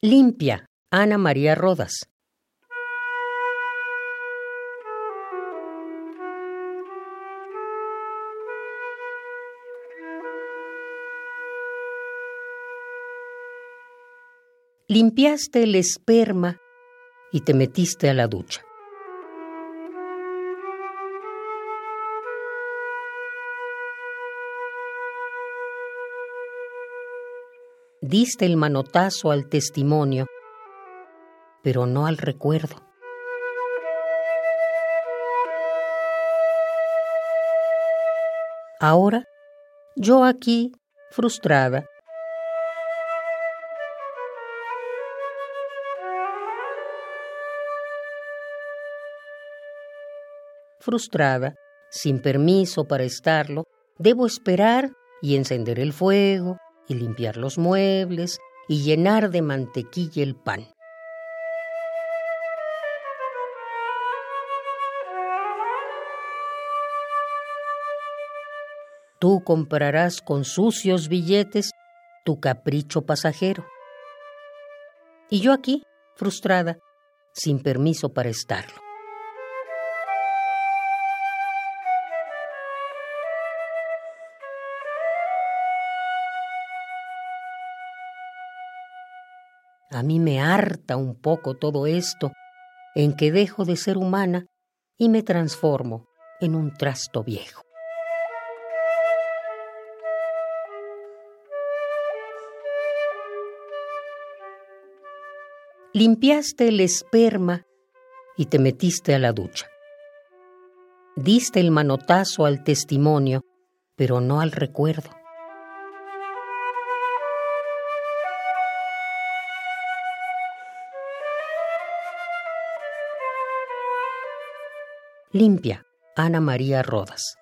Limpia, Ana María Rodas. Limpiaste el esperma y te metiste a la ducha. Diste el manotazo al testimonio, pero no al recuerdo. Ahora, yo aquí, frustrada, frustrada, sin permiso para estarlo, debo esperar y encender el fuego y limpiar los muebles y llenar de mantequilla el pan. Tú comprarás con sucios billetes tu capricho pasajero. Y yo aquí, frustrada, sin permiso para estarlo. A mí me harta un poco todo esto, en que dejo de ser humana y me transformo en un trasto viejo. Limpiaste el esperma y te metiste a la ducha. Diste el manotazo al testimonio, pero no al recuerdo. Limpia, Ana María Rodas.